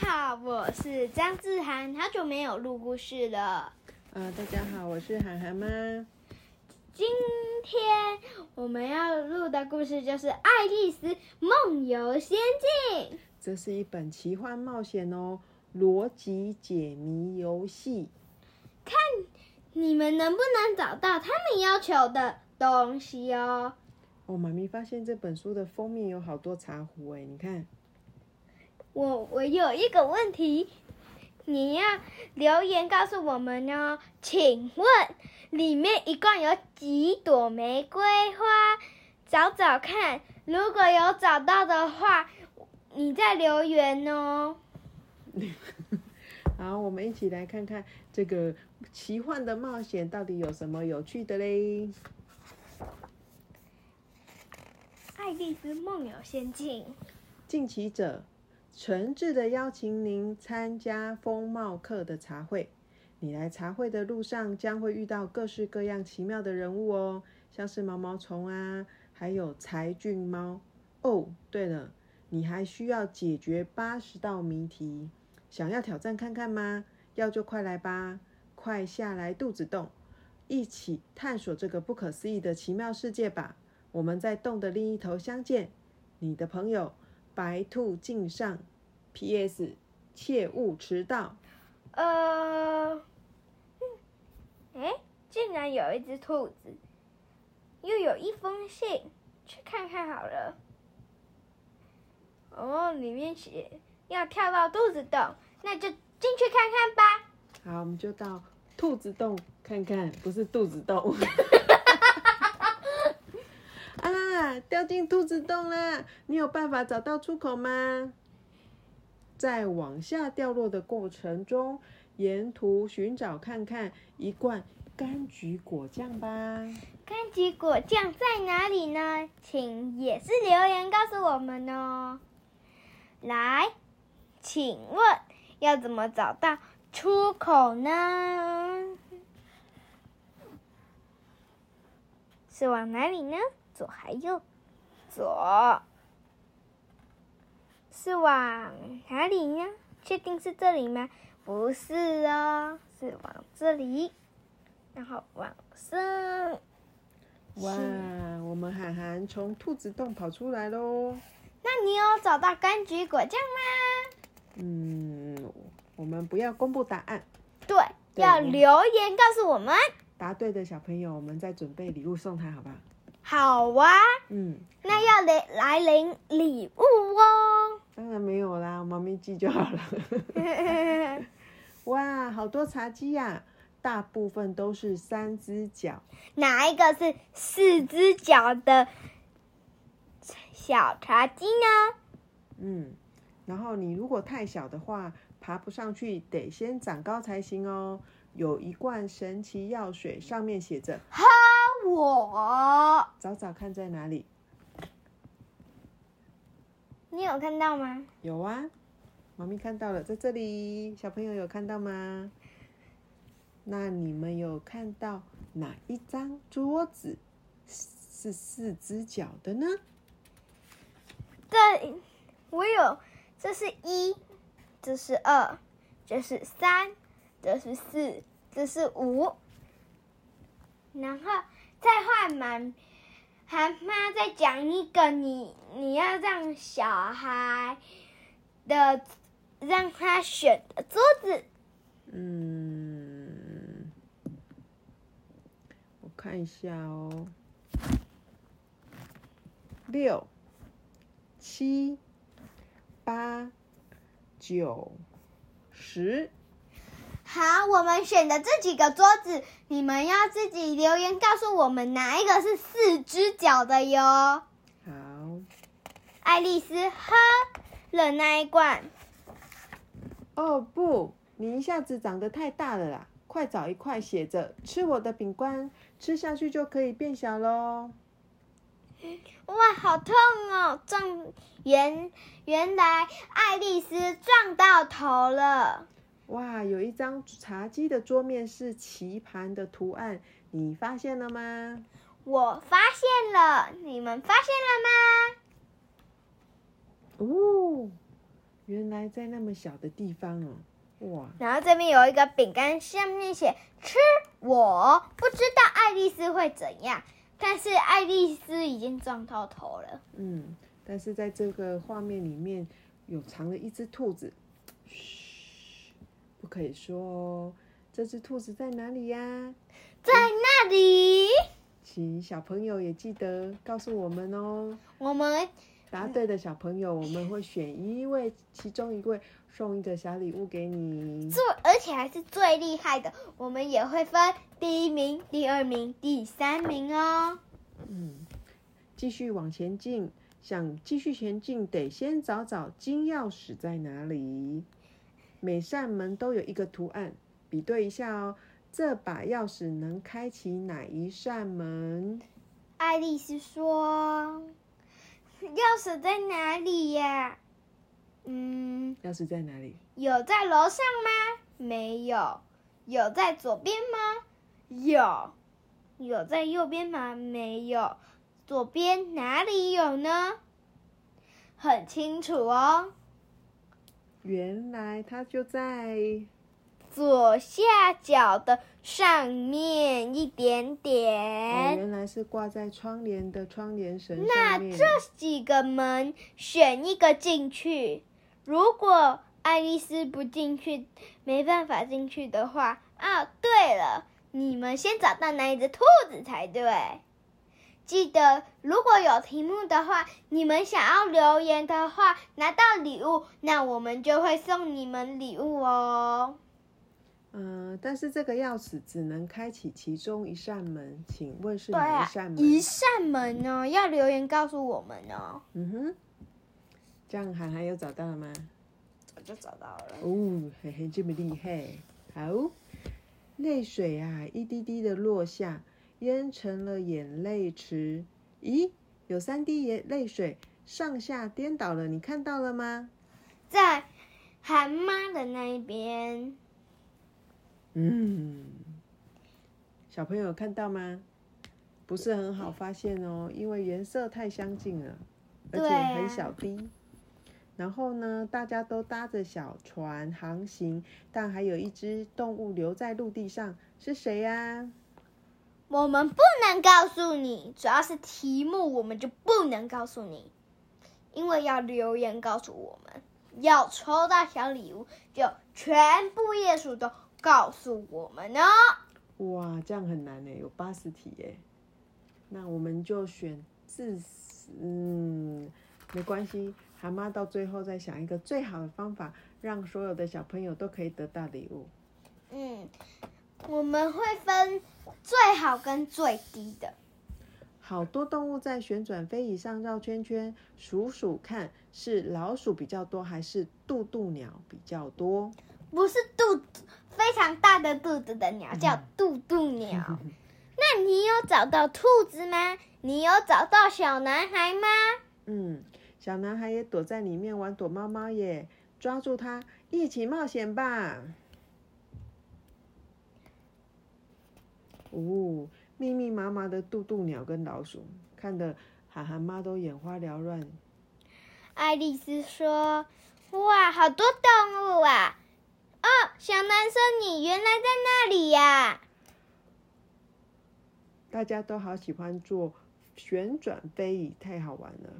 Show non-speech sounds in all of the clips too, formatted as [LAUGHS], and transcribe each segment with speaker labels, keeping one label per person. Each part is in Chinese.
Speaker 1: 好，我是张志涵，好久没有录故事了。
Speaker 2: 呃，大家好，我是涵涵妈。
Speaker 1: 今天我们要录的故事就是《爱丽丝梦游仙境》。
Speaker 2: 这是一本奇幻冒险哦，逻辑解谜游戏。
Speaker 1: 看你们能不能找到他们要求的东西哦。
Speaker 2: 哦，妈咪发现这本书的封面有好多茶壶哎，你看。
Speaker 1: 我我有一个问题，你要留言告诉我们哦。请问里面一共有几朵玫瑰花？找找看，如果有找到的话，你再留言哦。[LAUGHS]
Speaker 2: 好，我们一起来看看这个奇幻的冒险到底有什么有趣的嘞。
Speaker 1: 爱丽丝梦游仙境，
Speaker 2: 进奇者。诚挚的邀请您参加风貌课的茶会。你来茶会的路上将会遇到各式各样奇妙的人物哦，像是毛毛虫啊，还有才俊猫。哦，对了，你还需要解决八十道谜题。想要挑战看看吗？要就快来吧，快下来肚子洞，一起探索这个不可思议的奇妙世界吧。我们在洞的另一头相见，你的朋友。白兔敬上，P.S. 切勿迟到。
Speaker 1: 呃，哎，竟然有一只兔子，又有一封信，去看看好了。哦，里面写要跳到兔子洞，那就进去看看吧。
Speaker 2: 好，我们就到兔子洞看看，不是肚子洞。[LAUGHS] 啊掉进兔子洞了，你有办法找到出口吗？在往下掉落的过程中，沿途寻找看看一罐柑橘果酱吧。
Speaker 1: 柑橘果酱在哪里呢？请也是留言告诉我们哦。来，请问要怎么找到出口呢？是往哪里呢？左还右，左是往哪里呢？确定是这里吗？不是哦，是往这里，然后往上。
Speaker 2: 哇，我们涵涵从兔子洞跑出来喽！
Speaker 1: 那你有找到柑橘果酱吗？
Speaker 2: 嗯，我们不要公布答案。
Speaker 1: 对，要留言告诉我们。
Speaker 2: 答对的小朋友，我们再准备礼物送他，好不好？
Speaker 1: 好啊，
Speaker 2: 嗯，
Speaker 1: 那要来来领礼物哦。
Speaker 2: 当然没有啦，猫咪记就好了。[LAUGHS] 哇，好多茶几呀，大部分都是三只脚。
Speaker 1: 哪一个是四只脚的小茶几呢？
Speaker 2: 嗯，然后你如果太小的话，爬不上去，得先长高才行哦。有一罐神奇药水，上面写着。
Speaker 1: 我
Speaker 2: 找找看在哪里？
Speaker 1: 你有看到吗？
Speaker 2: 有啊，妈咪看到了，在这里。小朋友有看到吗？那你们有看到哪一张桌子是四只脚的呢？
Speaker 1: 这我有，这是一，这是二，这是三，这是四，这是五，然后。再换满，还妈再讲一个，你你要让小孩的让他选的桌子。
Speaker 2: 嗯，我看一下哦，六、七、八、九、十。
Speaker 1: 好，我们选的这几个桌子，你们要自己留言告诉我们哪一个是四只脚的哟。
Speaker 2: 好，
Speaker 1: 爱丽丝喝了那一罐。
Speaker 2: 哦不，你一下子长得太大了啦！快找一块写着“吃我的饼干”，吃下去就可以变小喽。
Speaker 1: 哇，好痛哦！撞原原来爱丽丝撞到头了。
Speaker 2: 哇，有一张茶几的桌面是棋盘的图案，你发现了吗？
Speaker 1: 我发现了，你们发现了吗？
Speaker 2: 哦，原来在那么小的地方哦，哇！
Speaker 1: 然后这边有一个饼干，上面写“吃”，我不知道爱丽丝会怎样，但是爱丽丝已经撞到头了。
Speaker 2: 嗯，但是在这个画面里面有藏了一只兔子，嘘，不可以说哦。这只兔子在哪里呀？
Speaker 1: 在那里。
Speaker 2: 请小朋友也记得告诉我们哦。
Speaker 1: 我们。
Speaker 2: 答对的小朋友，我们会选一位，其中一位送一个小礼物给你。
Speaker 1: 最而且还是最厉害的，我们也会分第一名、第二名、第三名哦。
Speaker 2: 嗯，继续往前进，想继续前进，得先找找金钥匙在哪里。每扇门都有一个图案，比对一下哦。这把钥匙能开启哪一扇门？
Speaker 1: 爱丽丝说。钥匙在哪里呀？
Speaker 2: 嗯，钥匙在哪里？
Speaker 1: 有在楼上吗？没有。有在左边吗？有。有在右边吗？没有。左边哪里有呢？很清楚哦。
Speaker 2: 原来它就在。
Speaker 1: 左下角的上面一点点，
Speaker 2: 原来是挂在窗帘的窗帘绳
Speaker 1: 那这几个门选一个进去。如果爱丽丝不进去，没办法进去的话，啊，对了，你们先找到哪一只兔子才对。记得，如果有题目的话，你们想要留言的话，拿到礼物，那我们就会送你们礼物哦。
Speaker 2: 嗯，但是这个钥匙只能开启其中一扇门，请问是哪一扇门？
Speaker 1: 一扇门呢？要留言告诉我们哦。
Speaker 2: 嗯哼，这样涵涵有找到了吗？
Speaker 1: 早就找到了。哦，
Speaker 2: 嘿嘿，这么厉害！好，泪水啊，一滴滴的落下，淹成了眼泪池。咦，有三滴眼泪水上下颠倒了，你看到了吗？
Speaker 1: 在韩妈的那一边。
Speaker 2: 嗯，小朋友看到吗？不是很好发现哦，因为颜色太相近了，而且很小滴。然后呢，大家都搭着小船航行，但还有一只动物留在陆地上，是谁呀？
Speaker 1: 我们不能告诉你，主要是题目我们就不能告诉你，因为要留言告诉我们，要抽到小礼物，就全部页数都。告诉我们呢？
Speaker 2: 哇，这样很难呢，有八十题耶。那我们就选字，嗯，没关系，蛤妈到最后再想一个最好的方法，让所有的小朋友都可以得到礼物。
Speaker 1: 嗯，我们会分最好跟最低的。
Speaker 2: 好多动物在旋转飞椅上绕圈圈，数数看是老鼠比较多，还是渡渡鸟比较多？
Speaker 1: 不是肚子非常大的肚子的鸟叫渡渡鸟。[LAUGHS] 那你有找到兔子吗？你有找到小男孩吗？
Speaker 2: 嗯，小男孩也躲在里面玩躲猫猫耶，抓住他一起冒险吧！哦，密密麻麻的渡渡鸟跟老鼠，看得涵涵妈都眼花缭乱。
Speaker 1: 爱丽丝说：“哇，好多动物啊！”哦，小男生，你原来在那里呀！
Speaker 2: 大家都好喜欢坐旋转飞椅，太好玩了。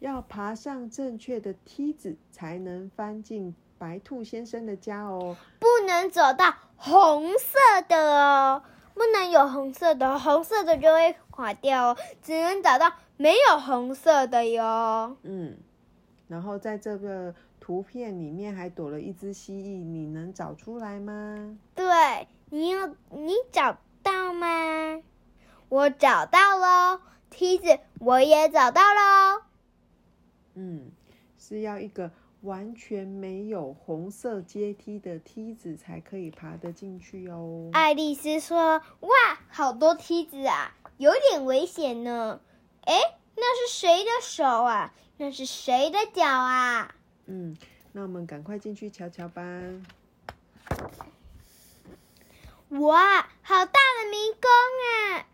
Speaker 2: 要爬上正确的梯子，才能翻进白兔先生的家哦。
Speaker 1: 不能走到红色的哦，不能有红色的，红色的就会垮掉哦。只能找到没有红色的哟。嗯。
Speaker 2: 然后在这个图片里面还躲了一只蜥蜴，你能找出来吗？
Speaker 1: 对，你有你找到吗？我找到喽，梯子我也找到喽。
Speaker 2: 嗯，是要一个完全没有红色阶梯的梯子才可以爬得进去哦。
Speaker 1: 爱丽丝说：“哇，好多梯子啊，有点危险呢。”哎，那是谁的手啊？那是谁的脚啊？
Speaker 2: 嗯，那我们赶快进去瞧瞧吧。
Speaker 1: 哇，好大的迷宫啊！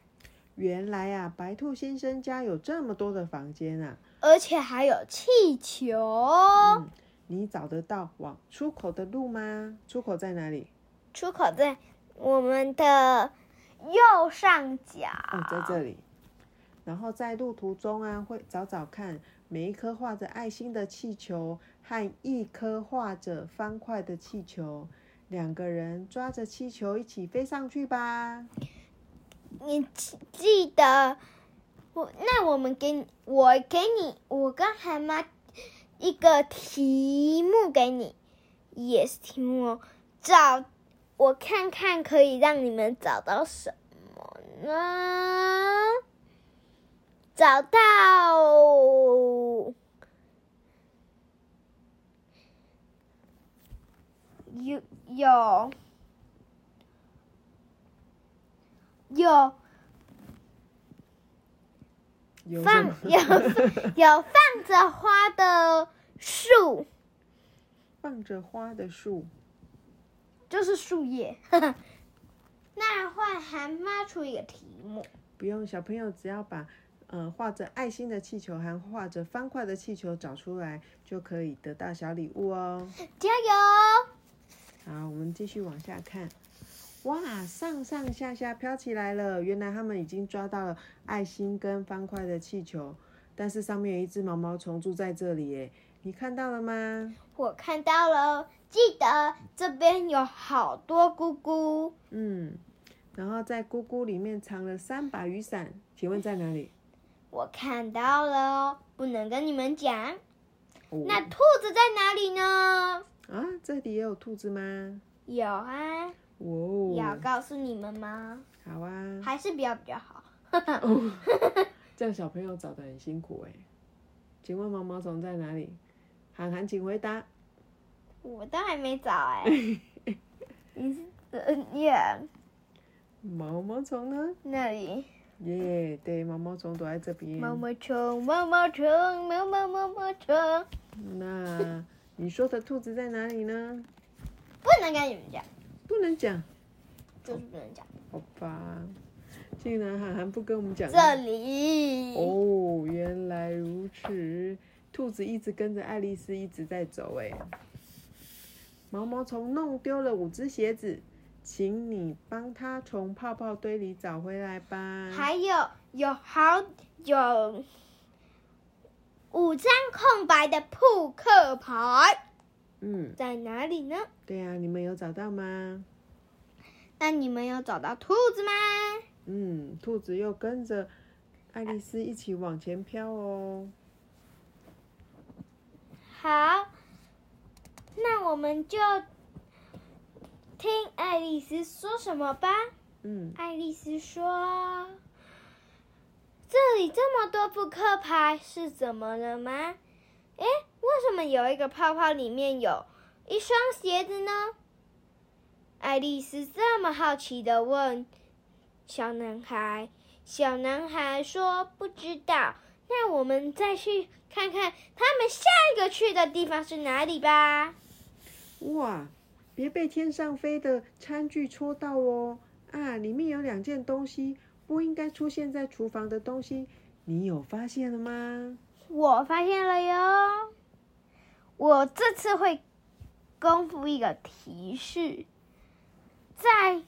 Speaker 2: 原来啊，白兔先生家有这么多的房间啊！
Speaker 1: 而且还有气球。
Speaker 2: 嗯，你找得到往出口的路吗？出口在哪里？
Speaker 1: 出口在我们的右上角。
Speaker 2: 哦，在这里。然后在路途中啊，会找找看每一颗画着爱心的气球和一颗画着方块的气球，两个人抓着气球一起飞上去吧。
Speaker 1: 你记记得我？那我们给你，我给你，我跟海妈一个题目给你，也是题目哦。找我看看可以让你们找到什么呢？找到有有有放有 [LAUGHS] 有放着花的树，
Speaker 2: 放着花的树。
Speaker 1: 就是树叶。[LAUGHS] 那换韩妈出一个题目，
Speaker 2: 不用，小朋友只要把呃画着爱心的气球和画着方块的气球找出来，就可以得到小礼物哦。[LAUGHS]
Speaker 1: 加油！
Speaker 2: 好，我们继续往下看。哇，上上下下飘起来了！原来他们已经抓到了爱心跟方块的气球，但是上面有一只毛毛虫住在这里耶，你看到了吗？
Speaker 1: 我看到了，记得这边有好多姑姑。
Speaker 2: 嗯，然后在咕咕里面藏了三把雨伞，请问在哪里？
Speaker 1: 我看到了，不能跟你们讲。
Speaker 2: 哦
Speaker 1: 那兔子在哪里呢？
Speaker 2: 啊，这里也有兔子吗？
Speaker 1: 有啊，
Speaker 2: 哇
Speaker 1: 要
Speaker 2: 哦，
Speaker 1: 告诉你们吗？
Speaker 2: 好啊。
Speaker 1: 还是不要比较好。
Speaker 2: 哦，[LAUGHS] 这样小朋友找的很辛苦哎。请问毛毛虫在哪里？涵涵，请回答。
Speaker 1: 我都还没找哎、[LAUGHS] 你是呃耶
Speaker 2: 毛毛虫呢？
Speaker 1: 那里
Speaker 2: 耶、对，毛毛虫躲在这边。
Speaker 1: 毛毛虫，毛毛虫，毛毛毛毛虫，
Speaker 2: 那你说的兔子在哪里呢？
Speaker 1: 不能跟你们讲，
Speaker 2: 不能讲，
Speaker 1: 就是不能讲。
Speaker 2: 好吧？竟然涵涵不跟我们讲。
Speaker 1: 这里
Speaker 2: 哦，原来如此。兔子一直跟着爱丽丝一直在走，哎。毛毛虫弄丢了五只鞋子，请你帮它从泡泡堆里找回来吧。
Speaker 1: 还有有好有五张空白的扑克牌
Speaker 2: 嗯，
Speaker 1: 在哪里呢？
Speaker 2: 对呀、你们有找到吗？
Speaker 1: 那你们有找到兔子吗？
Speaker 2: 嗯，兔子又跟着爱丽丝一起往前飘哦。
Speaker 1: 好，那我们就听爱丽丝说什么吧。
Speaker 2: 嗯，
Speaker 1: 爱丽丝说：“这里这么多扑克牌是怎么了吗？诶，为什么有一个泡泡里面有一双鞋子呢？”爱丽丝这么好奇的问小男孩。小男孩说：“不知道。”那我们再去看看他们下一个去的地方是哪里吧。
Speaker 2: 哇，别被天上飞的餐具戳到哦！啊，里面有两件东西不应该出现在厨房的东西，你有发现了吗？
Speaker 1: 我发现了哟，我这次会公布一个提示，在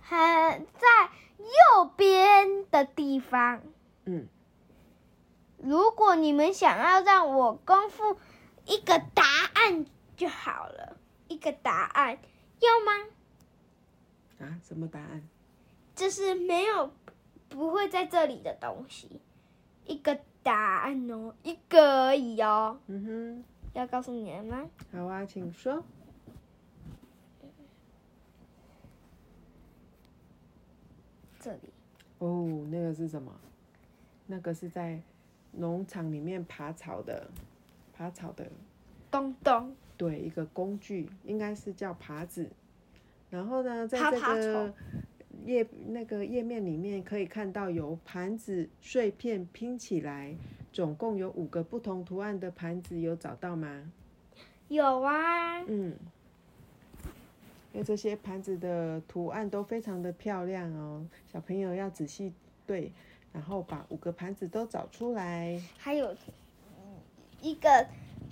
Speaker 1: 很在右边的地方。
Speaker 2: 嗯，
Speaker 1: 如果你们想要让我公布一个答案就好了，一个答案要吗？
Speaker 2: 啊，什么答案？
Speaker 1: 就是没有不会在这里的东西，一个答案哦，一个而已哦。
Speaker 2: 嗯哼
Speaker 1: 要告诉你了吗？
Speaker 2: 好啊，请说。
Speaker 1: 这里
Speaker 2: 哦，那个是什么？那个是在农场里面爬草的，爬草的，
Speaker 1: 咚咚，
Speaker 2: 对，一个工具，应该是叫耙子。然后呢，在这个
Speaker 1: 虫
Speaker 2: 页那个页面里面可以看到有盘子碎片拼起来，总共有五个不同图案的盘子，有找到吗？
Speaker 1: 有啊，
Speaker 2: 嗯，因为这些盘子的图案都非常的漂亮哦，小朋友要仔细对然后把五个盘子都找出来。
Speaker 1: 还有一个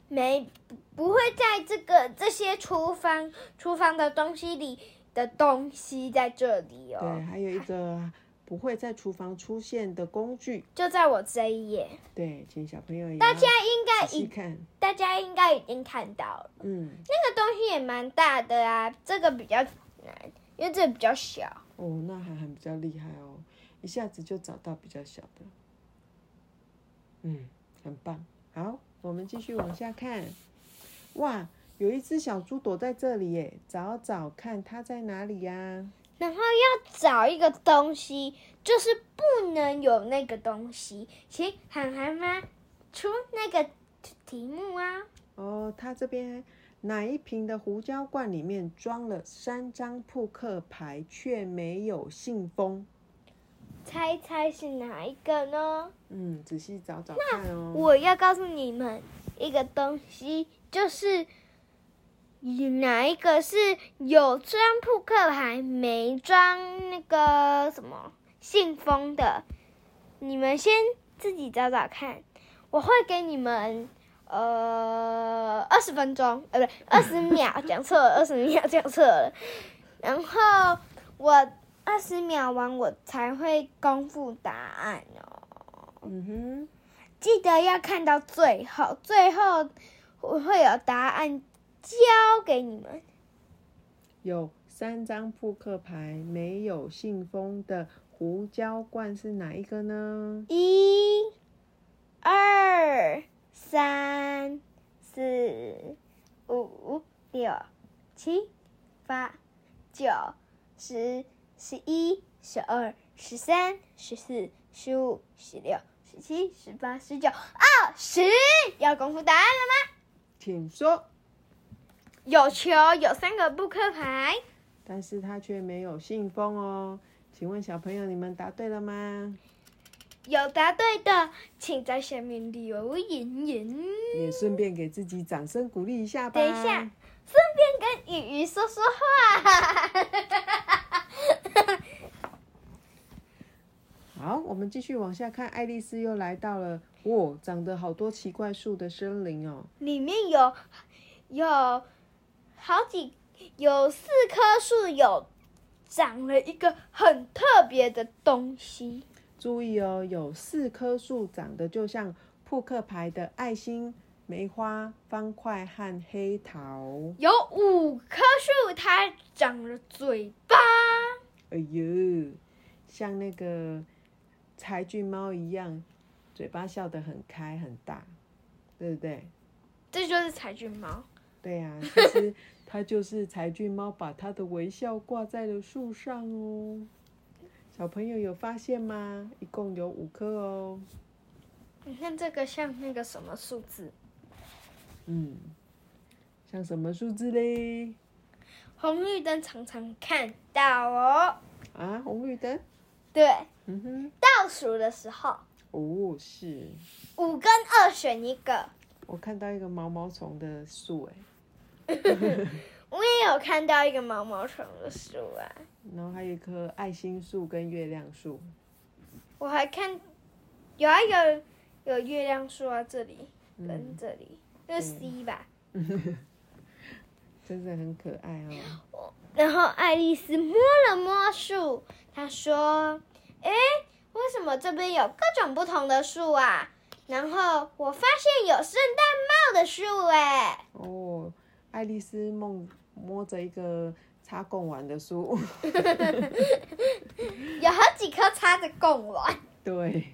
Speaker 1: 没不会在这个这些厨房厨房的东西里的东西在这里哦。
Speaker 2: 对，还有一个不会在厨房出现的工具。
Speaker 1: 就在我这一页。
Speaker 2: 对，请小朋友也
Speaker 1: 大家应该已大家应该已经看到了，
Speaker 2: 嗯，
Speaker 1: 那个东西也蛮大的啊，这个比较难，因为这个比较小。
Speaker 2: 哦，那涵涵比较厉害哦，一下子就找到比较小的，嗯，很棒。好，我们继续往下看。哇，有一只小猪躲在这里耶，找找看它在哪里呀、
Speaker 1: 然后要找一个东西，就是不能有那个东西，请涵涵妈出那个题目啊。
Speaker 2: 哦，它这边哪一瓶的胡椒罐里面装了三张扑克牌，却没有信封？
Speaker 1: 猜猜是哪一个呢？
Speaker 2: 嗯，仔细找找看哦。
Speaker 1: 我要告诉你们一个东西，就是哪一个是有装扑克牌没装那个什么信封的，你们先自己找找看。我会给你们呃二十分钟，呃，不对，[LAUGHS] 二十秒，讲错了，二十秒讲错了。然后我二十秒完，我才会公布答案哦。
Speaker 2: 嗯哼，
Speaker 1: 记得要看到最后，最后我会有答案交给你们。
Speaker 2: 有三张扑克牌没有信封的胡椒罐是哪一个呢？
Speaker 1: 一、二、三、四、五、六、七、八、九、十、十一、十二、十三、十四、十五、十六、十七、十八、十九、二十。要公布答案了吗？
Speaker 2: 请说。
Speaker 1: 有球，有三个扑克牌。
Speaker 2: 但是它却没有信封哦。请问小朋友，你们答对了吗？
Speaker 1: 有答对的，请在下面留言言。
Speaker 2: 也顺便给自己掌声鼓励一下吧。
Speaker 1: 等一下，顺便跟雨雨说说话。[LAUGHS]
Speaker 2: 好，我们继续往下看。爱丽丝又来到了，哇，长得好多奇怪树的森林哦。
Speaker 1: 里面有有好几有四棵树，有长了一个很特别的东西。
Speaker 2: 注意哦，有四棵树长得就像扑克牌的爱心、梅花、方块和黑桃。
Speaker 1: 有五棵树，它长了嘴巴。
Speaker 2: 哎呦，像那个柴郡猫一样，嘴巴笑得很开很大，对不对？
Speaker 1: 这就是柴郡猫。
Speaker 2: 对呀、其实它就是柴郡猫把它的微笑挂在了树上哦。小朋友有发现吗？一共有五颗哦。
Speaker 1: 你看这个像那个什么数字？
Speaker 2: 嗯，像什么数字嘞？
Speaker 1: 红绿灯常常看到哦。
Speaker 2: 啊，红绿灯。
Speaker 1: 对，
Speaker 2: 嗯哼，
Speaker 1: 倒数的时候，
Speaker 2: 哦，是
Speaker 1: 五跟二选一个。
Speaker 2: 我看到一个毛毛虫的树，哎，[LAUGHS]
Speaker 1: 我也有看到一个毛毛虫的树啊，
Speaker 2: 然后还有一棵爱心树跟月亮树。
Speaker 1: 我还看有啊有有月亮树啊，这里
Speaker 2: 嗯
Speaker 1: 跟这里，这是 C 吧？[LAUGHS]
Speaker 2: 真的很可爱哦。
Speaker 1: 然后爱丽丝摸了摸树，她说：“诶，为什么这边有各种不同的树啊？”然后我发现有圣诞帽的树，哎，
Speaker 2: 哦，爱丽丝梦摸着一个插贡丸的书。[LAUGHS]
Speaker 1: 有好几颗插着贡丸。
Speaker 2: 对，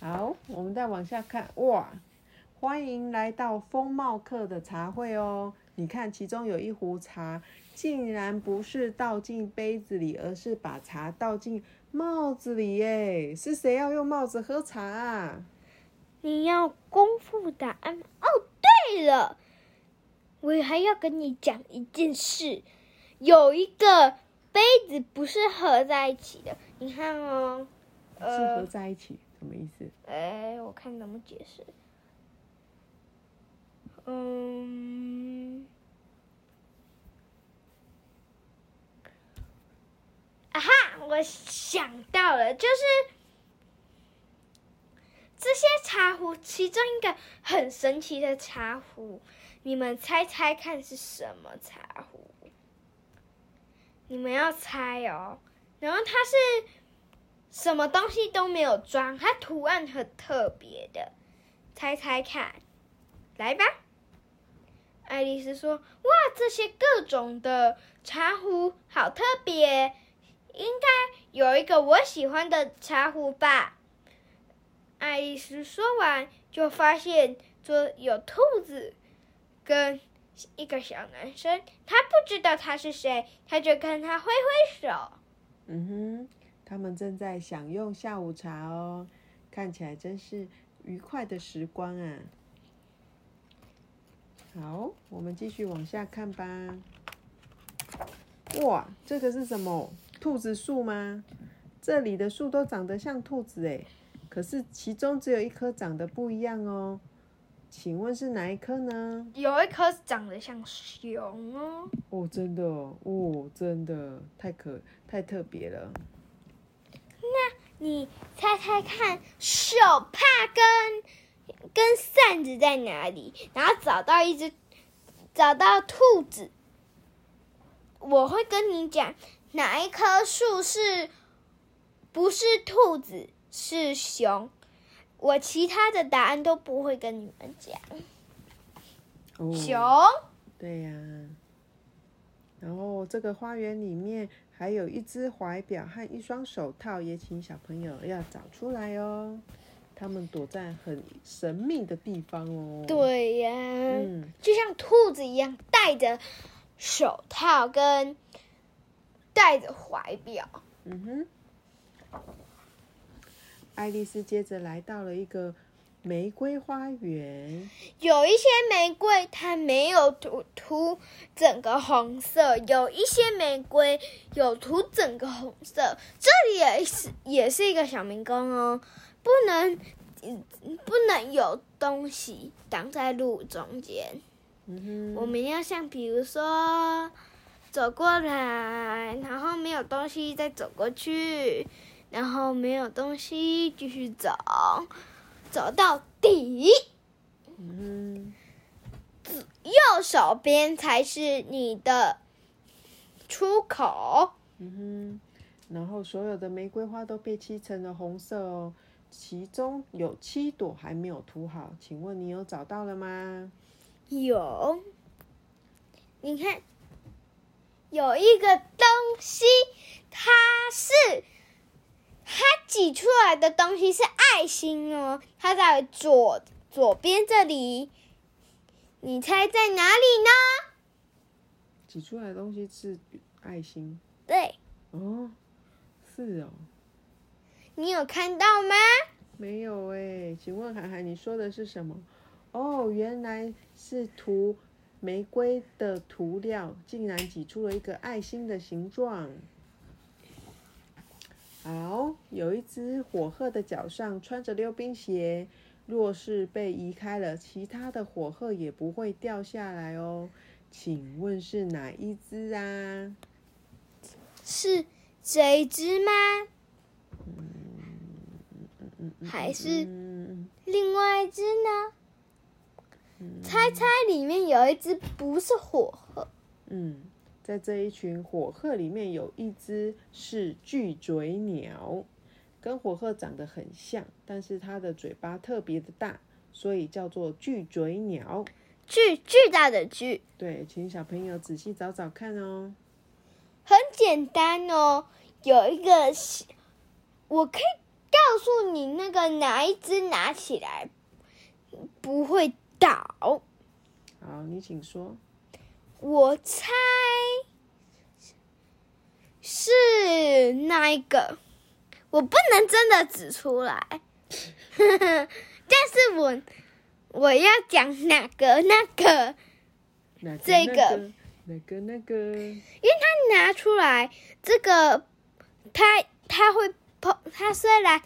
Speaker 2: 好，我们再往下看，哇，欢迎来到风貌课的茶会哦。你看，其中有一壶茶，竟然不是倒进杯子里，而是把茶倒进帽子里耶！是谁要用帽子喝茶啊？
Speaker 1: 你要公布答案吗？哦，对了，我还要跟你讲一件事，有一个杯子不是合在一起的，你看哦，
Speaker 2: 是合
Speaker 1: 呃，
Speaker 2: 在一起，什么意思？
Speaker 1: 哎，我看怎么解释。嗯，啊哈，我想到了，就是这些茶壶，其中一个很神奇的茶壶，你们猜猜看是什么茶壶？你们要猜哦。然后它是什么东西都没有装，它图案很特别的，猜猜看，来吧。爱丽丝说：“哇，这些各种的茶壶好特别，应该有一个我喜欢的茶壶吧。”爱丽丝说完，就发现这有兔子跟一个小男生，他不知道他是谁，他就跟他挥挥手。
Speaker 2: 嗯哼，他们正在享用下午茶哦，看起来真是愉快的时光啊。好，我们继续往下看吧。哇，这个是什么？兔子树吗？这里的树都长得像兔子哎，可是其中只有一棵长得不一样哦。请问是哪一颗呢？
Speaker 1: 有一颗长得像熊哦。
Speaker 2: 哦，真的哦，真的太可太特别了。
Speaker 1: 那你猜猜看，手帕跟？跟扇子在哪里？然后找到一只，找到兔子。我会跟你讲哪一棵树是，不是兔子是熊。我其他的答案都不会跟你们讲。熊。
Speaker 2: 对呀。然后这个花园里面还有一只怀表和一双手套，也请小朋友要找出来哦。他们躲在很神秘的地方哦。
Speaker 1: 对呀，嗯，就像兔子一样，戴着手套跟戴着怀表。嗯
Speaker 2: 哼。爱丽丝接着来到了一个玫瑰花园，
Speaker 1: 有一些玫瑰它没有涂涂整个红色，有一些玫瑰有涂整个红色。这里也是也是一个小迷宫哦。不能，不能有东西挡在路中间。嗯我们要像，比如说，走过来，然后没有东西再走过去，然后没有东西继续走，走到底。嗯，右手边才是你的出口。
Speaker 2: 嗯哼，然后所有的玫瑰花都被漆成了红色哦。其中有七朵还没有涂好，请问你有找到了吗？
Speaker 1: 有，你看，有一个东西，它是它挤出来的东西是爱心哦，它在左左边这里，你猜在哪里呢？
Speaker 2: 挤出来的东西是爱心。
Speaker 1: 对。
Speaker 2: 哦，是哦。
Speaker 1: 你有看到吗？
Speaker 2: 没有哎，请问涵涵，你说的是什么？哦，原来是涂玫瑰的涂料，竟然挤出了一个爱心的形状。好，有一只火鹤的脚上穿着溜冰鞋，若是被移开了，其他的火鹤也不会掉下来哦。请问是哪一只啊？
Speaker 1: 是这一只吗？还是另外一只呢？猜猜里面有一只不是火鹤。
Speaker 2: 嗯，在这一群火鹤里面有一只是巨嘴鸟，跟火鹤长得很像，但是它的嘴巴特别的大，所以叫做巨嘴鸟。
Speaker 1: 巨巨大的巨。
Speaker 2: 对，请小朋友仔细找找看哦。
Speaker 1: 很简单哦，有一个，我可以。告诉你那个哪一只拿起来不会倒？
Speaker 2: 好，你请说。
Speaker 1: 我猜是那一个，我不能真的指出来，[LAUGHS] 但是我我要讲哪个那个，这个。
Speaker 2: 哪个那个，因
Speaker 1: 为他拿出来这个，他他会。碰他虽然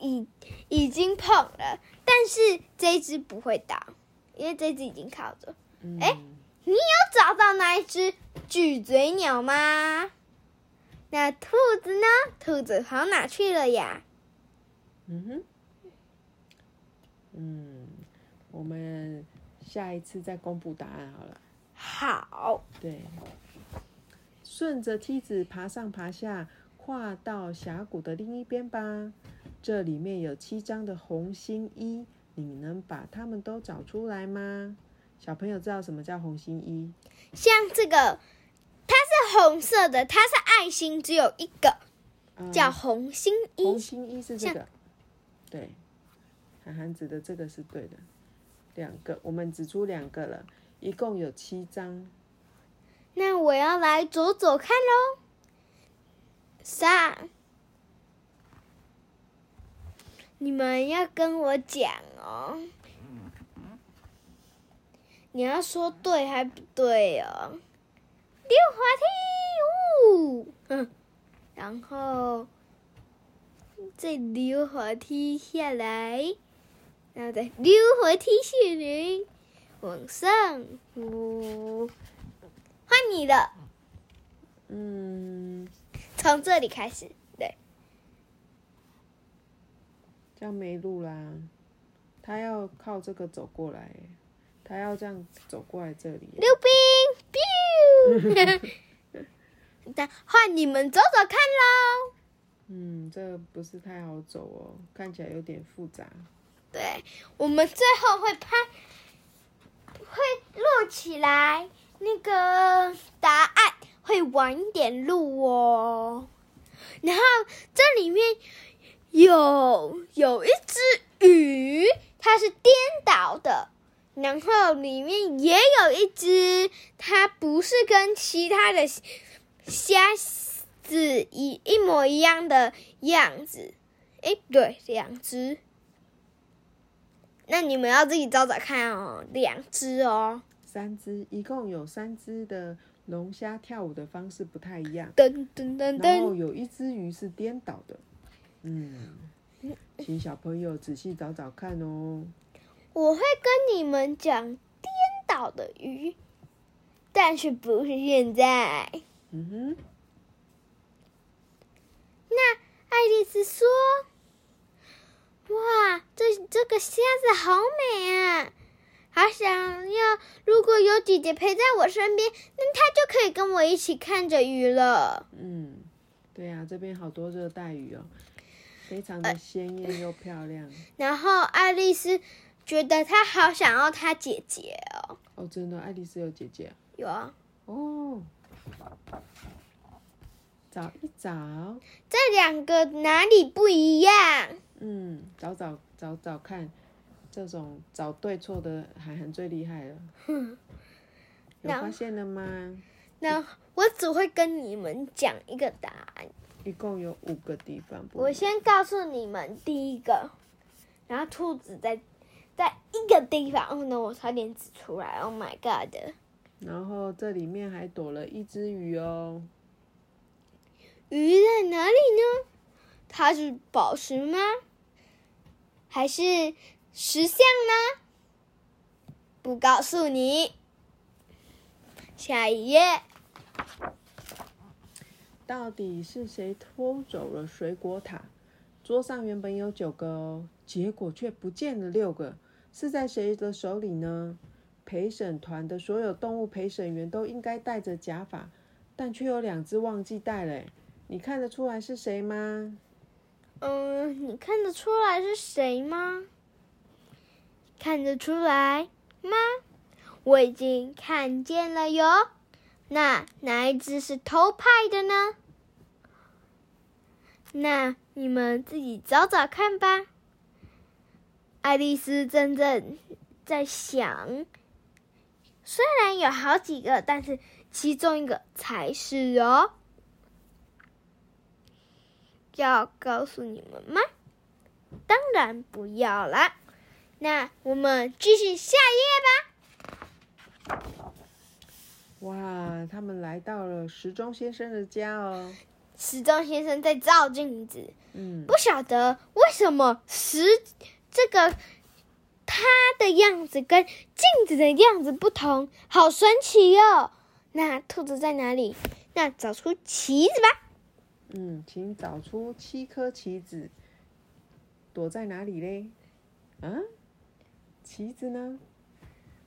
Speaker 1: 已已经碰了，但是这只不会倒，因为这只已经靠着。哎，你有找到那一只巨嘴鸟吗？那兔子呢？兔子跑哪去了呀？
Speaker 2: 嗯哼，嗯，我们下一次再公布答案好了。
Speaker 1: 好，
Speaker 2: 对，顺着梯子爬上爬下，跨到峡谷的另一边吧。这里面有七张的红心一，你能把它们都找出来吗？小朋友知道什么叫红心一？
Speaker 1: 像这个，它是红色的，它是爱心，只有一个，
Speaker 2: 嗯
Speaker 1: 叫红心一。
Speaker 2: 红心一是这
Speaker 1: 像
Speaker 2: 个，对，涵涵指的这个是对的，两个，我们指出两个了，一共有七张。
Speaker 1: 那我要来走走看喽。三，你们要跟我讲哦。你要说对还不对哦？溜滑梯，呜，嗯，然后再溜滑梯下来，然后再溜滑梯下来，往上，呜。换你了，
Speaker 2: 嗯，
Speaker 1: 从这里开始。对，
Speaker 2: 这样没路啦。他要靠这个走过来，他要这样走过来这里。
Speaker 1: 溜冰，biu。但 [LAUGHS] 换你们走走看喽。
Speaker 2: 嗯，这不是太好走哦，看起来有点复杂。
Speaker 1: 对，我们最后会拍，会录起来，那个答案会晚一点录哦。然后这里面有有一只鱼，它是颠倒的，然后里面也有一只，它不是跟其他的虾子一一模一样的样子。诶，对，两只。那你们要自己找找看哦，两只哦。
Speaker 2: 三只，一共有三只的龙虾跳舞的方式不太一样，
Speaker 1: 噔噔噔噔
Speaker 2: 然后，有一只鱼是颠倒的。嗯，请小朋友仔细找找看哦。
Speaker 1: 我会跟你们讲颠倒的鱼，但是不是现在。
Speaker 2: 嗯哼，
Speaker 1: 那爱丽丝说：“哇，这这个虾子好美啊！好想要，如果有姐姐陪在我身边，那她就可以跟我一起看着鱼了。
Speaker 2: 嗯，对呀、这边好多热带鱼哦，非常的鲜艳又漂亮。
Speaker 1: 然后爱丽丝觉得他好想要他姐姐哦，
Speaker 2: 哦，真的，爱丽丝有姐姐啊
Speaker 1: 有啊，
Speaker 2: 哦。找一找，
Speaker 1: 这两个哪里不一样？
Speaker 2: 嗯，找找找找看，这种找对错的涵涵最厉害了。[LAUGHS] 有
Speaker 1: 然
Speaker 2: 发现了吗？
Speaker 1: 那我只会跟你们讲一个答案。
Speaker 2: 一共有五个地方。
Speaker 1: 我先告诉你们第一个，然后兔子在在一个地方，哦，那我差点指出来，Oh my god！
Speaker 2: 然后这里面还躲了一只鱼哦。
Speaker 1: 鱼在哪里呢？它是宝石吗？还是石像呢？不告诉你。下一页，
Speaker 2: 到底是谁偷走了水果塔？桌上原本有九个哦，结果却不见了六个，是在谁的手里呢？陪审团的所有动物陪审员都应该戴着假发，但却有两只忘记戴嘞。你看得出来是谁吗？
Speaker 1: 嗯，你看得出来是谁吗？看得出来吗？我已经看见了哟。那哪一只是偷拍的呢？那你们自己找找看吧。爱丽丝真正在想，虽然有好几个，但是其中一个才是哦。要告诉你们吗？当然不要啦。那我们继续下一页吧。
Speaker 2: 哇，他们来到了时钟先生的家哦。
Speaker 1: 时钟先生在照镜子，
Speaker 2: 嗯，
Speaker 1: 不晓得为什么时这个他的样子跟镜子的样子不同，好神奇哦。那兔子在哪里？那找出棋子吧。
Speaker 2: 嗯，请找出七颗棋子，躲在哪里嘞？啊，棋子呢？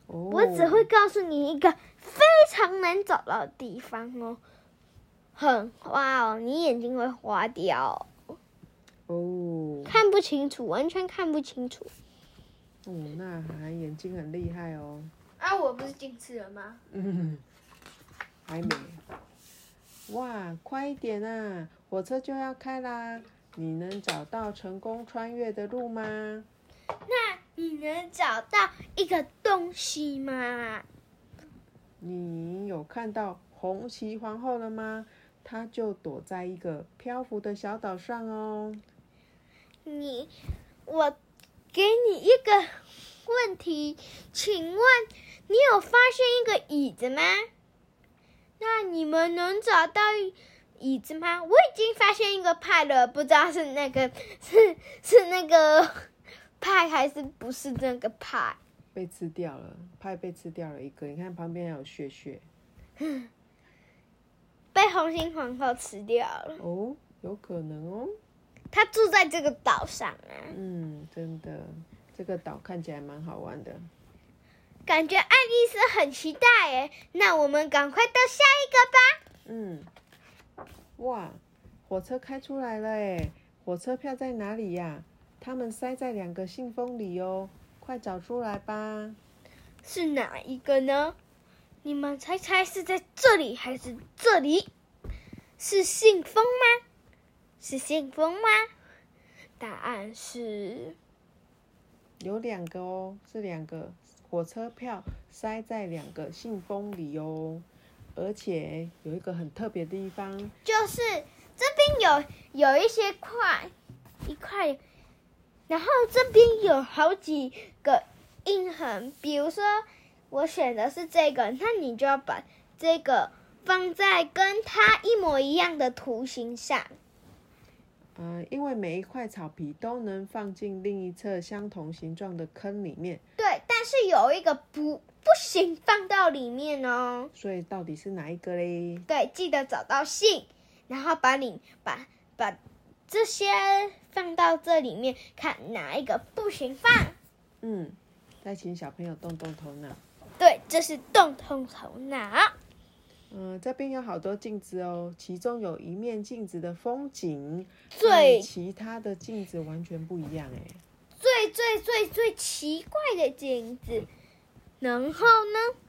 Speaker 2: 哦，
Speaker 1: 我只会告诉你一个非常难找到的地方哦。很花哦，你眼睛会花掉，
Speaker 2: 哦，
Speaker 1: 看不清楚，完全看不清楚。
Speaker 2: 哦，那还眼睛很厉害哦。
Speaker 1: 啊，我不是近视了吗？
Speaker 2: 嗯，[LAUGHS] 还没。哇，快一点啊！火车就要开啦！你能找到成功穿越的路吗？
Speaker 1: 那你能找到一个东西吗？
Speaker 2: 你有看到红旗皇后了吗？她就躲在一个漂浮的小岛上哦。
Speaker 1: 你，我给你一个问题，请问你有发现一个椅子吗？那你们能找到椅子吗？我已经发现一个派了，不知道是那个 [LAUGHS] 是是那个 [LAUGHS] 派还是不是那个派？
Speaker 2: 被吃掉了，派被吃掉了一个。你看旁边还有血血 [LAUGHS]
Speaker 1: 被红心皇后吃掉了。
Speaker 2: 哦，有可能哦。
Speaker 1: 她住在这个岛上啊，
Speaker 2: 嗯，真的，这个岛看起来蛮好玩的。
Speaker 1: 感觉爱丽丝很期待诶。那我们赶快到下一个吧。
Speaker 2: 嗯，哇，火车开出来了哎！火车票在哪里呀？他们塞在两个信封里哦，快找出来吧。
Speaker 1: 是哪一个呢？你们猜猜是在这里还是这里？是信封吗？是信封吗？答案是
Speaker 2: 有两个哦，是两个火车票塞在两个信封里哦，而且有一个很特别的地方，
Speaker 1: 就是这边有有一些块一块，然后这边有好几个印痕，比如说我选的是这个，那你就要把这个放在跟它一模一样的图形上。
Speaker 2: 嗯、因为每一块草皮都能放进另一侧相同形状的坑里面，
Speaker 1: 对，但是有一个不不行放到里面哦。
Speaker 2: 所以到底是哪一个嘞？
Speaker 1: 对，记得找到信，然后把你把把这些放到这里面，看哪一个不行放。
Speaker 2: 嗯，再请小朋友动动头脑。
Speaker 1: 对，这是动动头脑。
Speaker 2: 嗯，这边有好多镜子哦，其中有一面镜子的风景
Speaker 1: 最
Speaker 2: 其他的镜子完全不一样哎。
Speaker 1: 最最最最奇怪的镜子，然后呢？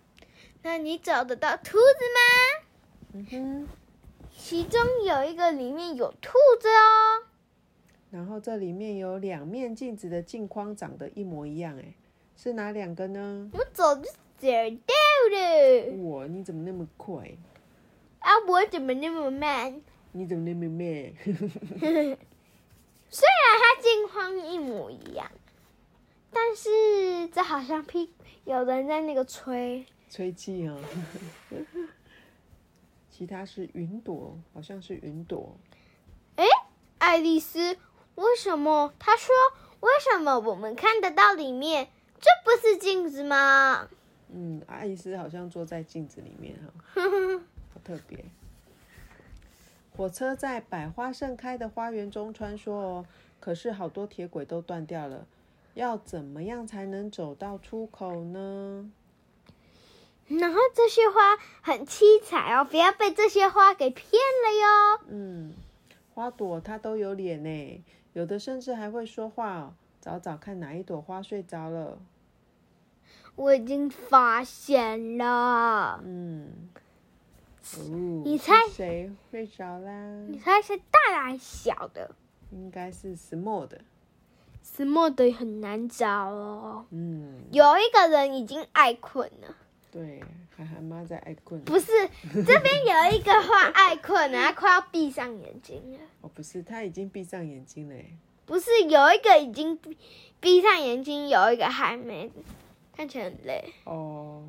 Speaker 1: 那你找得到兔子吗？
Speaker 2: 嗯哼，
Speaker 1: 其中有一个里面有兔子哦。
Speaker 2: 然后这里面有两面镜子的镜框长得一模一样哎，是哪两个呢？
Speaker 1: 我早就找到了。
Speaker 2: 哇，你怎么那么快？
Speaker 1: 啊，我怎么那么慢？
Speaker 2: 你怎么那么慢？[LAUGHS]
Speaker 1: 虽然它镜框一模一样，但是这好像屁有人在那个吹。
Speaker 2: 吹气啊。[LAUGHS] 其他是云朵，好像是云朵。
Speaker 1: 哎爱丽丝，为什么？她说：“为什么我们看得到里面？这不是镜子吗
Speaker 2: 嗯，爱丽丝好像坐在镜子里面哈，？”好特别。火车在百花盛开的花园中穿梭哦，可是好多铁轨都断掉了，要怎么样才能走到出口呢？
Speaker 1: 然后这些花很七彩哦，不要被这些花给骗了哟。
Speaker 2: 嗯，花朵它都有脸呢，有的甚至还会说话哦。找找看哪一朵花睡着了。
Speaker 1: 我已经发现了，
Speaker 2: 嗯，哦，
Speaker 1: 你猜
Speaker 2: 是谁睡着啦？
Speaker 1: 你猜是大还是小的？
Speaker 2: 应该是 small 的。
Speaker 1: 什么的很难找哦。
Speaker 2: 嗯，
Speaker 1: 有一个人已经爱困了，
Speaker 2: 对，涵涵妈在爱困。
Speaker 1: 不是这边有一个花爱困了，[LAUGHS] 他快要闭上眼睛了。
Speaker 2: 哦，不是，他已经闭上眼睛了。
Speaker 1: 不是有一个已经闭闭上眼睛，有一个还没，看起来很累。
Speaker 2: 哦，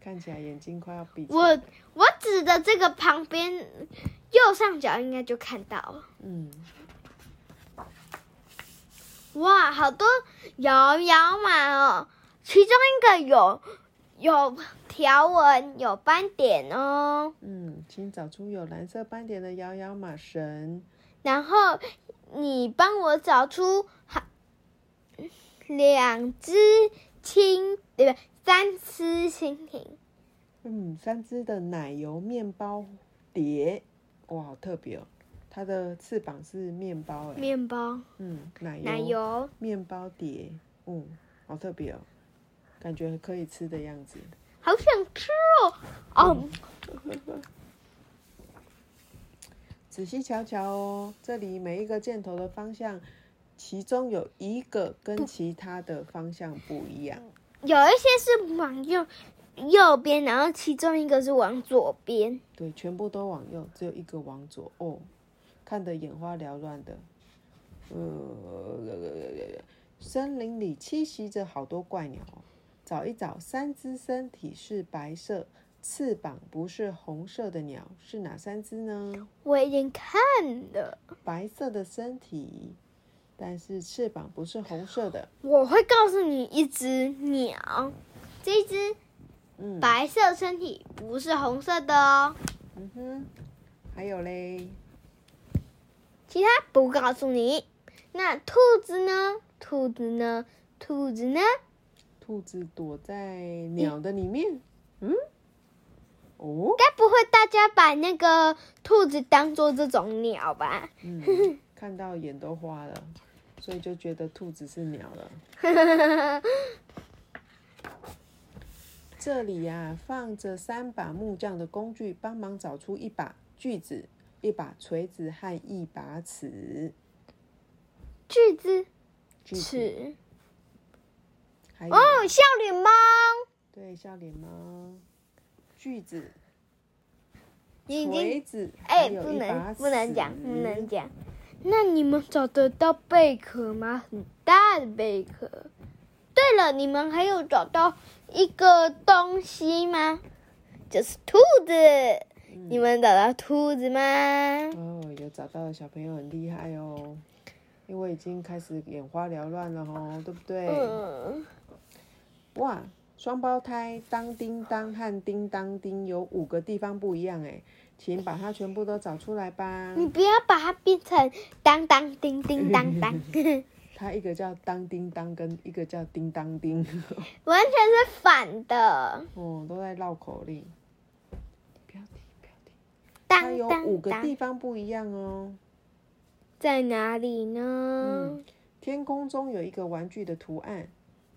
Speaker 2: 看起来眼睛快要闭
Speaker 1: 我。我指的这个旁边右上角应该就看到了。
Speaker 2: 嗯，
Speaker 1: 哇，好多摇摇马哦，其中一个有有条纹、有斑点哦。
Speaker 2: 嗯，请找出有蓝色斑点的摇摇马绳。
Speaker 1: 然后你帮我找出好两只蜻，对不对？三只蜻蜓，
Speaker 2: 嗯，三只的奶油面包蝶，哇，好特别哦！它的翅膀是面包，哎，
Speaker 1: 面包，
Speaker 2: 嗯，奶油
Speaker 1: 奶油，
Speaker 2: 面包蝶，嗯，好特别哦，感觉可以吃的样子。
Speaker 1: 好想吃哦！哦，[LAUGHS]
Speaker 2: 仔细瞧瞧哦，这里每一个箭头的方向，其中有一个跟其他的方向不一样。
Speaker 1: 有一些是往右右边，然后其中一个是往左边。
Speaker 2: 对，全部都往右，只有一个往左哦，看得眼花缭乱的。呃，森林里栖息着好多怪鸟哦，找一找，三只身体是白色、翅膀不是红色的鸟是哪三只呢？
Speaker 1: 我已经看了，
Speaker 2: 白色的身体，但是翅膀不是红色的。
Speaker 1: 我会告诉你一只鸟，这一只
Speaker 2: 嗯，
Speaker 1: 白色身体不是红色的哦，
Speaker 2: 嗯哼，还有嘞，
Speaker 1: 其他不告诉你。那兔子呢？兔子呢？兔子呢？
Speaker 2: 兔子躲在鸟的里面。嗯，哦，
Speaker 1: 该不会大家把那个兔子当做这种鸟吧？
Speaker 2: 嗯，[LAUGHS] 看到眼都花了，所以就觉得兔子是鸟了。[LAUGHS] 这里呀、放着三把木匠的工具，帮忙找出一把锯子、一把锤子和一把尺。
Speaker 1: 锯子、
Speaker 2: 锯子，
Speaker 1: 尺
Speaker 2: 还有、
Speaker 1: 哦，笑脸猫。
Speaker 2: 对笑脸猫，锯子、
Speaker 1: 你已经
Speaker 2: 锤子，
Speaker 1: 哎、不能不能讲，不能讲。那你们找得到贝壳吗？很大的贝壳。对了，你们还有找到一个东西吗？就是兔子。你们找到兔子吗？
Speaker 2: 哦，有找到的小朋友很厉害哦，因为已经开始眼花缭乱了哦，对不对？
Speaker 1: 嗯，
Speaker 2: 哇，双胞胎当叮当和叮当叮有五个地方不一样哎，请把它全部都找出来吧。
Speaker 1: 你不要把它变成当当叮叮当当，[LAUGHS]
Speaker 2: 它一个叫当叮当，跟一个叫叮当叮，[LAUGHS]
Speaker 1: 完全是反的。
Speaker 2: 哦，都在绕口令。不要停，不要停。它
Speaker 1: 当
Speaker 2: 有五个地方不一样哦。
Speaker 1: 在哪里呢？
Speaker 2: 嗯天空中有一个玩具的图案，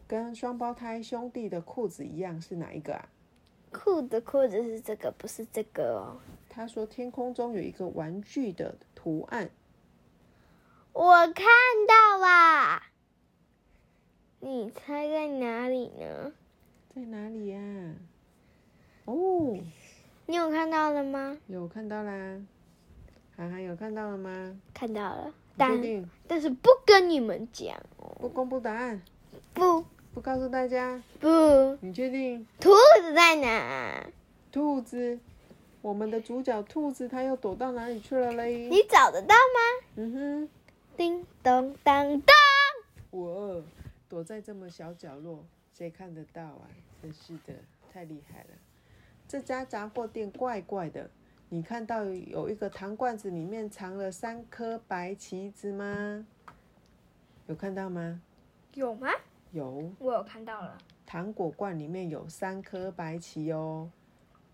Speaker 2: 跟双胞胎兄弟的裤子一样，是哪一个啊？
Speaker 1: 裤子裤子是这个，不是这个哦。
Speaker 2: 他说天空中有一个玩具的图案，
Speaker 1: 我看到啦，你猜在哪里呢？
Speaker 2: 在哪里呀、哦，
Speaker 1: 你有看到了吗？
Speaker 2: 有看到啦。涵涵有看到了吗？
Speaker 1: 看到了，但
Speaker 2: 定
Speaker 1: 但是不跟你们讲哦，
Speaker 2: 不公布答案，
Speaker 1: 不
Speaker 2: 不告诉大家？
Speaker 1: 不，
Speaker 2: 你确定？
Speaker 1: 兔子在哪？
Speaker 2: 兔子，我们的主角兔子，它又躲到哪里去了嘞？
Speaker 1: 你找得到吗？
Speaker 2: 嗯哼，
Speaker 1: 叮咚当当，
Speaker 2: 我躲在这么小角落，谁看得到啊？真是的，太厉害了！这家杂货店怪怪的，你看到有一个糖罐子里面藏了三颗白棋子吗？有看到吗？
Speaker 1: 有吗？
Speaker 2: 有，
Speaker 1: 我有看到了。
Speaker 2: 糖果罐里面有三颗白棋哦。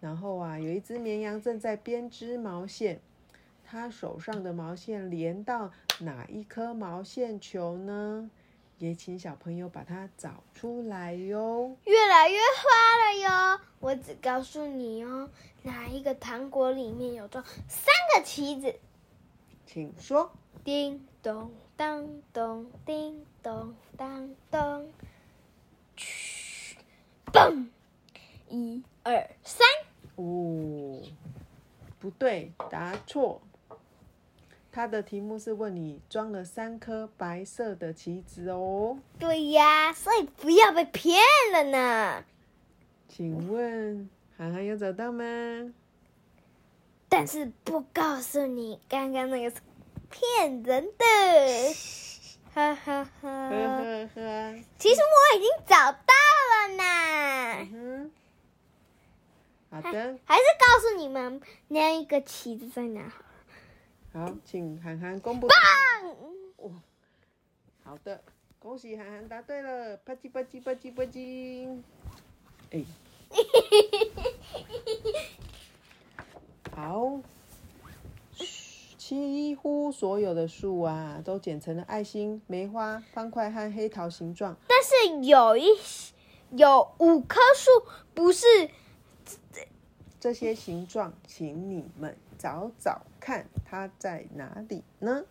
Speaker 2: 然后啊，有一只绵羊正在编织毛线，它手上的毛线连到哪一颗毛线球呢？也请小朋友把它找出来哟。
Speaker 1: 越来越花了哟！我只告诉你哦，哪一个糖果里面有装三个棋子？
Speaker 2: 请说。
Speaker 1: 叮咚当咚，叮咚当咚，嘘，嘣，一二三，
Speaker 2: 哦，不对，答错。他的题目是问你装了三颗白色的棋子哦，
Speaker 1: 对呀，所以不要被骗了呢。
Speaker 2: 请问涵涵有找到吗？
Speaker 1: 但是不告诉你，刚刚那个是骗人的，哈哈哈。
Speaker 2: 呵呵呵，
Speaker 1: 其实我已经找到了呢，
Speaker 2: 嗯哼，好的，
Speaker 1: 还是告诉你们那一个旗子在哪。
Speaker 2: 好，请涵涵公布。
Speaker 1: 棒！
Speaker 2: 好的，恭喜涵涵答对了，吧唧吧唧吧唧吧唧。哎，[LAUGHS] 好，几乎所有的树啊，都剪成了爱心、梅花、方块和黑桃形状。
Speaker 1: 但是有一有五棵树不是
Speaker 2: 这些形状，请你们找找看，它在哪里呢？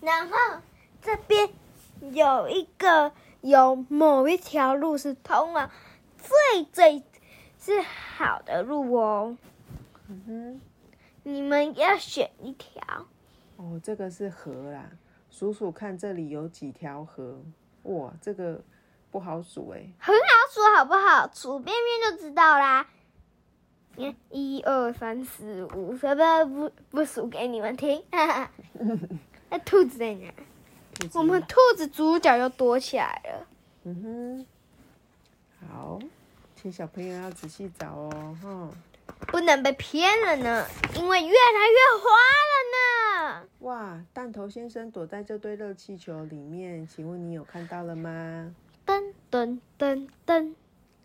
Speaker 1: 然后这边有一个有某一条路是通往最最是好的路哦，
Speaker 2: 嗯哼，
Speaker 1: 你们要选一条。
Speaker 2: 哦，这个是河啦，数数看这里有几条河。哇，这个不好数哎。
Speaker 1: 很好数，好不好？数边边就知道啦。你看，一二三四五，不不不数给你们听。哈哈。那兔子在哪？我们兔子主角又躲起来了。
Speaker 2: 嗯哼，好，请小朋友要仔细找哦，哈。
Speaker 1: 不能被骗了呢，因为越来越花了呢。
Speaker 2: 哇，弹头先生躲在这堆热气球里面，请问你有看到了吗？
Speaker 1: 噔噔噔噔，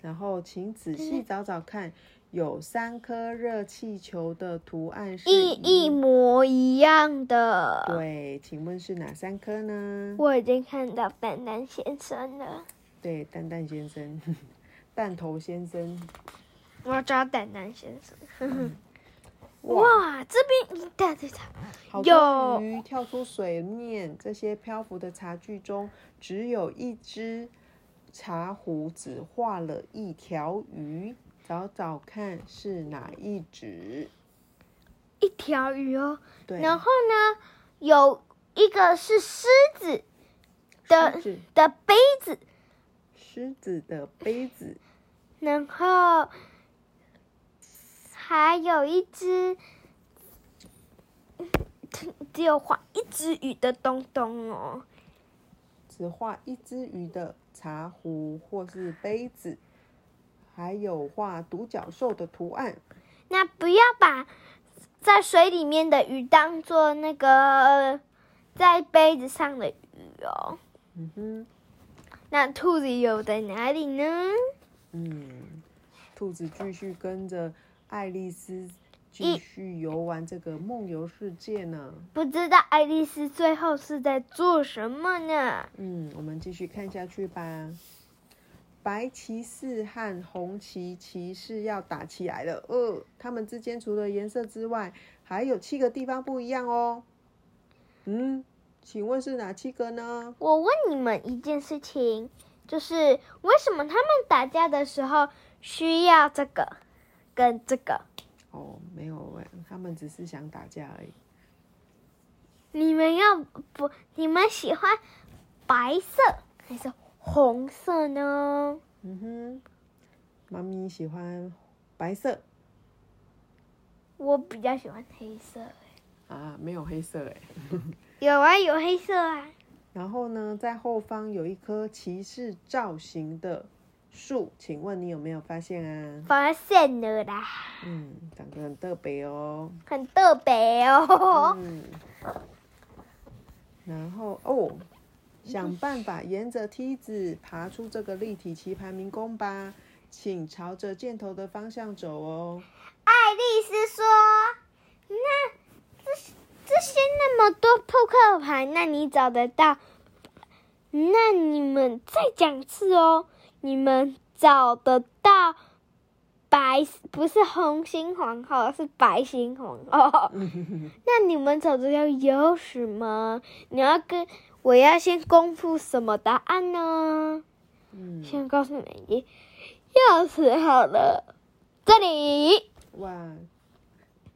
Speaker 2: 然后请仔细找找看，有三颗热气球的图案是
Speaker 1: 一一模一样的。
Speaker 2: 对，请问是哪三颗呢？
Speaker 1: 我已经看到蛋蛋先生了，
Speaker 2: 对，蛋蛋先生，蛋头先生。
Speaker 1: 我要找蛋蛋先生。[LAUGHS]
Speaker 2: 哇，
Speaker 1: 哇，这边一大堆茶，
Speaker 2: 好
Speaker 1: 有
Speaker 2: 鱼跳出水面，这些漂浮的茶具中，只有一只茶壶只画了一条鱼，找找看是哪一只？
Speaker 1: 一条鱼哦。
Speaker 2: 对，
Speaker 1: 然后呢，有一个是狮子的的杯子，
Speaker 2: 狮子的杯子，
Speaker 1: 然后还有一只只有画一只鱼的东东哦。
Speaker 2: 只画一只鱼的茶壶或是杯子，还有画独角兽的图案。
Speaker 1: 那不要把在水里面的鱼当做那个在杯子上的鱼哦。
Speaker 2: 嗯哼，
Speaker 1: 那兔子游在哪里呢？
Speaker 2: 嗯，兔子继续跟着爱丽丝继续游玩这个梦游世界呢。
Speaker 1: 不知道爱丽丝最后是在做什么呢？
Speaker 2: 嗯，我们继续看下去吧。白骑士和红旗骑士要打起来了。呃，他们之间除了颜色之外，还有七个地方不一样哦。嗯，请问是哪七个呢？
Speaker 1: 我问你们一件事情，就是为什么他们打架的时候需要这个跟这个？
Speaker 2: 哦，没有问，他们只是想打架而已。
Speaker 1: 你们要不？你们喜欢白色还是红色呢？
Speaker 2: 嗯哼，妈咪喜欢白色
Speaker 1: 我比较喜欢黑色。
Speaker 2: 啊，没有黑色哎。[LAUGHS]
Speaker 1: 有啊，有黑色啊。
Speaker 2: 然后呢，在后方有一棵骑士造型的树，请问你有没有发现啊？
Speaker 1: 发现了啦，
Speaker 2: 嗯，长得很特别哦。
Speaker 1: 很特别哦。
Speaker 2: 嗯，然后哦，想办法沿着梯子爬出这个立体棋盘迷宫吧，请朝着箭头的方向走哦。
Speaker 1: 爱丽丝说：“那这这些那么多扑克牌，那你找得到？那你们再讲次哦，你们找得到白不是红心皇后，是白心皇后。[LAUGHS] 那你们找得到钥匙吗？你要跟我要先公布什么答案呢？
Speaker 2: 嗯，
Speaker 1: 先告诉你，钥匙好了，这里。”
Speaker 2: 哇，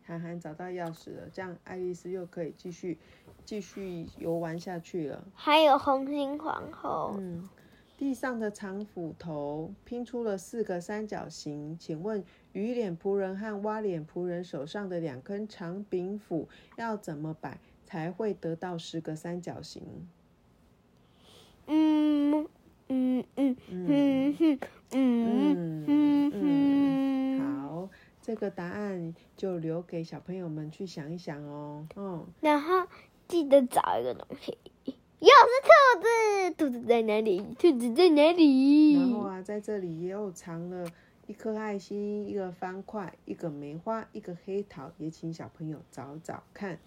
Speaker 2: 涵涵找到钥匙了，这样爱丽丝又可以继续继续游玩下去了。
Speaker 1: 还有红心皇后，
Speaker 2: 嗯，地上的长斧头拼出了四个三角形，请问鱼脸仆人和蛙脸仆人手上的两根长柄斧要怎么摆才会得到十个三角形？
Speaker 1: 嗯嗯嗯嗯嗯嗯嗯嗯，
Speaker 2: 好，这个答案就留给小朋友们去想一想哦。嗯，
Speaker 1: 然后记得找一个东西，又是兔子，兔子在哪里？兔子在哪里？
Speaker 2: 然后啊，在这里又藏了一颗爱心、一个方块、一个梅花、一个黑桃，也请小朋友找找看。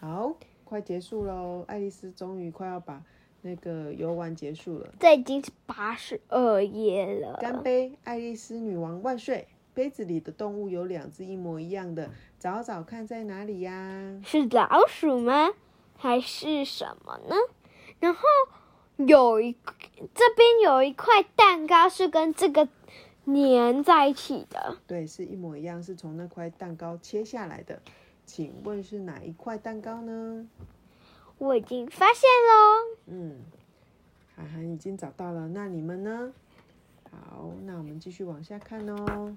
Speaker 2: 好，快结束喽！爱丽丝终于快要把那个游玩结束了。
Speaker 1: 这已经是八十二页了。
Speaker 2: 干杯，爱丽丝女王万岁！杯子里的动物有两只一模一样的，找找看在哪里呀？
Speaker 1: 是老鼠吗？还是什么呢？然后有一这边有一块蛋糕是跟这个粘在一起的。
Speaker 2: 对，是一模一样，是从那块蛋糕切下来的。请问是哪一块蛋糕呢？
Speaker 1: 我已经发现喽。
Speaker 2: 嗯，涵涵已经找到了。那你们呢？好，那我们继续往下看哦。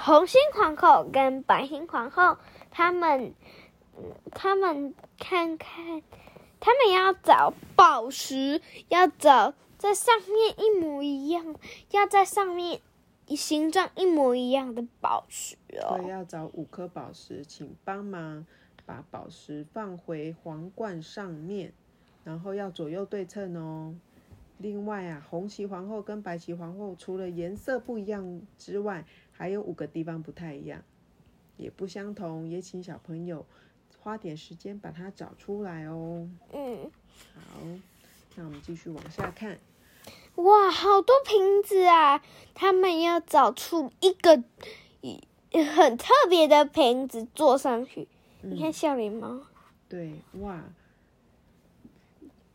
Speaker 1: 红心皇后跟白心皇后，他们，他们看看，他们要找宝石，要找在上面一模一样，要在上面。形状一模一样的宝石哦，
Speaker 2: 对，要找五颗宝石，请帮忙把宝石放回皇冠上面，然后要左右对称哦。另外啊，红旗皇后跟白旗皇后除了颜色不一样之外，还有五个地方不太一样，也不相同，也请小朋友花点时间把它找出来哦。
Speaker 1: 嗯，
Speaker 2: 好，那我们继续往下看。
Speaker 1: 哇，好多瓶子啊！他们要找出一个很特别的瓶子坐上去。你看笑脸猫。
Speaker 2: 对，哇！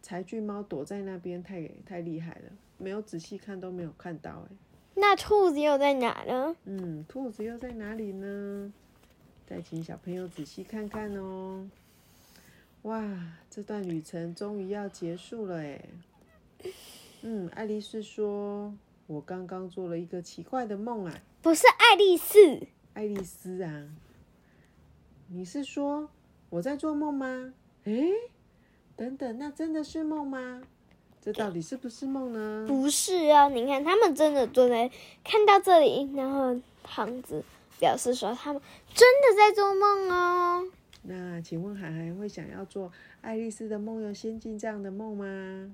Speaker 2: 柴郡猫躲在那边，太太厉害了，没有仔细看都没有看到哎。
Speaker 1: 那兔子又在哪呢？
Speaker 2: 嗯，兔子又在哪里呢？再请小朋友仔细看看哦。哇，这段旅程终于要结束了哎。嗯，爱丽丝说：“我刚刚做了一个奇怪的梦啊。”
Speaker 1: 不是爱丽丝，
Speaker 2: 爱丽丝啊，你是说我在做梦吗？诶，等等，那真的是梦吗？这到底是不是梦呢？
Speaker 1: 不是啊，你看他们真的坐在看到这里，然后胖子，表示说他们真的在做梦哦。
Speaker 2: 那请问海海会想要做爱丽丝的梦游仙境这样的梦吗？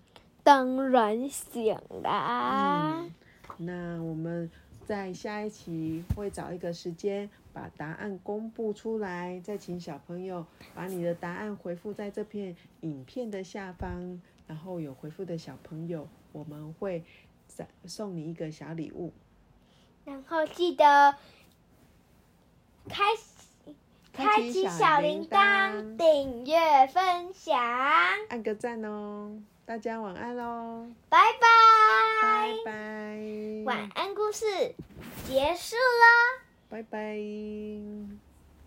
Speaker 1: 当然想啦。
Speaker 2: 嗯，那我们在下一期会找一个时间把答案公布出来，再请小朋友把你的答案回复在这片影片的下方，然后有回复的小朋友，我们会送送你一个小礼物。
Speaker 1: 然后记得开开启小铃铛，订阅分享，
Speaker 2: 按个赞哦。大家晚安喽！
Speaker 1: 拜拜！
Speaker 2: 拜拜！
Speaker 1: 晚安故事结束了，
Speaker 2: 拜拜！